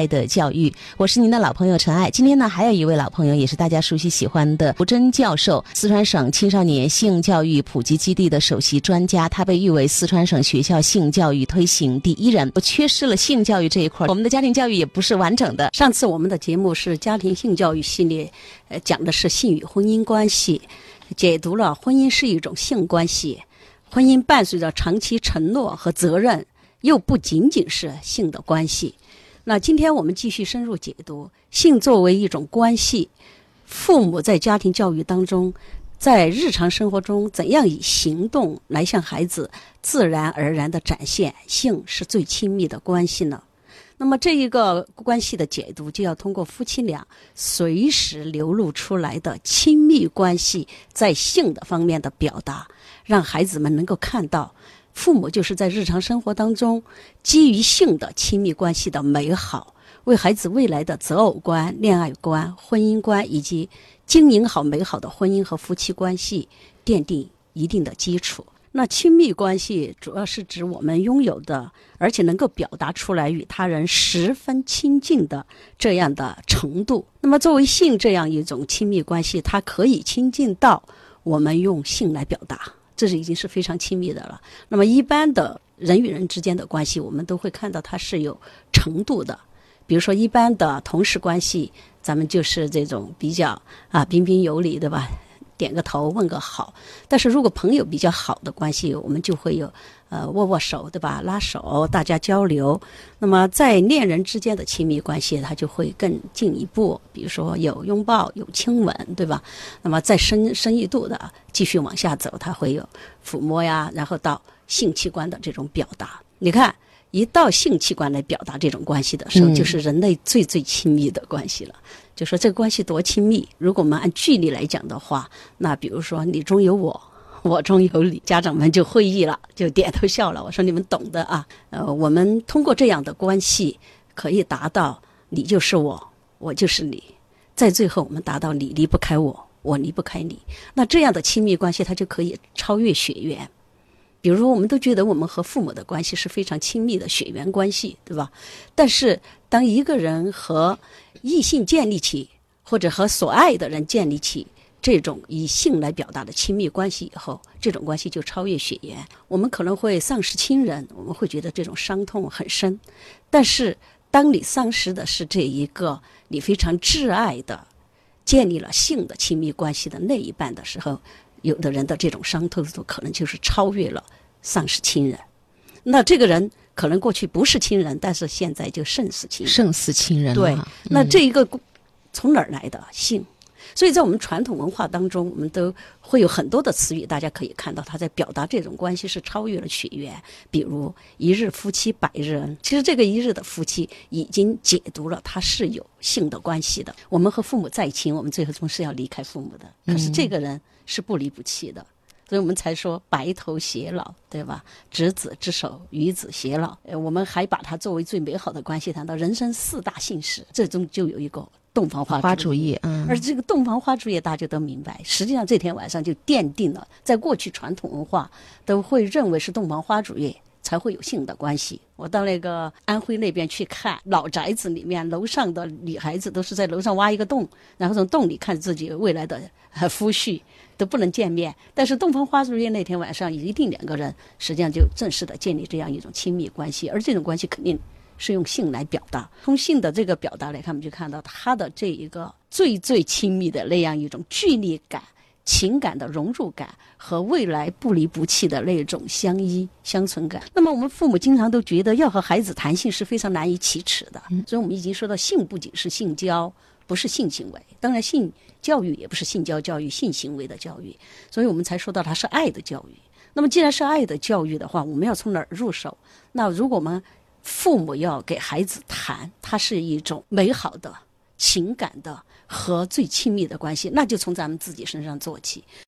爱的教育，我是您的老朋友陈爱。今天呢，还有一位老朋友，也是大家熟悉喜欢的吴真教授，四川省青少年性教育普及基地的首席专家，他被誉为四川省学校性教育推行第一人。我缺失了性教育这一块，我们的家庭教育也不是完整的。上次我们的节目是家庭性教育系列，呃，讲的是性与婚姻关系，解读了婚姻是一种性关系，婚姻伴随着长期承诺和责任。又不仅仅是性的关系，那今天我们继续深入解读性作为一种关系，父母在家庭教育当中，在日常生活中怎样以行动来向孩子自然而然的展现性是最亲密的关系呢？那么这一个关系的解读，就要通过夫妻俩随时流露出来的亲密关系在性的方面的表达，让孩子们能够看到。父母就是在日常生活当中，基于性的亲密关系的美好，为孩子未来的择偶观、恋爱观、婚姻观以及经营好美好的婚姻和夫妻关系奠定一定的基础。那亲密关系主要是指我们拥有的，而且能够表达出来与他人十分亲近的这样的程度。那么，作为性这样一种亲密关系，它可以亲近到我们用性来表达。这是已经是非常亲密的了。那么，一般的人与人之间的关系，我们都会看到它是有程度的。比如说，一般的同事关系，咱们就是这种比较啊彬彬有礼，对吧？点个头，问个好。但是如果朋友比较好的关系，我们就会有呃握握手，对吧？拉手，大家交流。那么在恋人之间的亲密关系，它就会更进一步，比如说有拥抱，有亲吻，对吧？那么再深深一度的继续往下走，它会有抚摸呀，然后到性器官的这种表达。你看，一到性器官来表达这种关系的时候，就是人类最最亲密的关系了。就说这个关系多亲密，如果我们按距离来讲的话，那比如说你中有我，我中有你，家长们就会意了，就点头笑了。我说你们懂的啊，呃，我们通过这样的关系可以达到你就是我，我就是你，在最后我们达到你离不开我，我离不开你。那这样的亲密关系，它就可以超越血缘。比如说，我们都觉得我们和父母的关系是非常亲密的血缘关系，对吧？但是当一个人和异性建立起，或者和所爱的人建立起这种以性来表达的亲密关系以后，这种关系就超越血缘。我们可能会丧失亲人，我们会觉得这种伤痛很深。但是，当你丧失的是这一个你非常挚爱的、建立了性的亲密关系的那一半的时候，有的人的这种伤痛度可能就是超越了丧失亲人。那这个人。可能过去不是亲人，但是现在就胜似亲人。胜似亲人。对，那这一个从哪儿来的性？所以在我们传统文化当中，我们都会有很多的词语，大家可以看到，它在表达这种关系是超越了血缘。比如“一日夫妻百日恩”，其实这个“一日”的夫妻已经解读了，它是有性的关系的。我们和父母再亲，我们最后总是要离开父母的，可是这个人是不离不弃的。所以我们才说白头偕老，对吧？执子之手，与子偕老。呃，我们还把它作为最美好的关系谈到人生四大幸事，这中就有一个洞房花烛夜。嗯，而这个洞房花烛夜，大家都明白，实际上这天晚上就奠定了，在过去传统文化都会认为是洞房花烛夜才会有性的关系。我到那个安徽那边去看老宅子里面，楼上的女孩子都是在楼上挖一个洞，然后从洞里看自己未来的夫婿。都不能见面，但是洞房花烛夜那天晚上，一定两个人实际上就正式的建立这样一种亲密关系，而这种关系肯定是用性来表达。从性的这个表达来看，我们就看到他的这一个最最亲密的那样一种距离感、情感的融入感和未来不离不弃的那种相依相存感。那么我们父母经常都觉得要和孩子谈性是非常难以启齿的，所以我们已经说到性不仅是性交。不是性行为，当然性教育也不是性交教育，性行为的教育，所以我们才说到它是爱的教育。那么既然是爱的教育的话，我们要从哪儿入手？那如果我们父母要给孩子谈，它是一种美好的情感的和最亲密的关系，那就从咱们自己身上做起。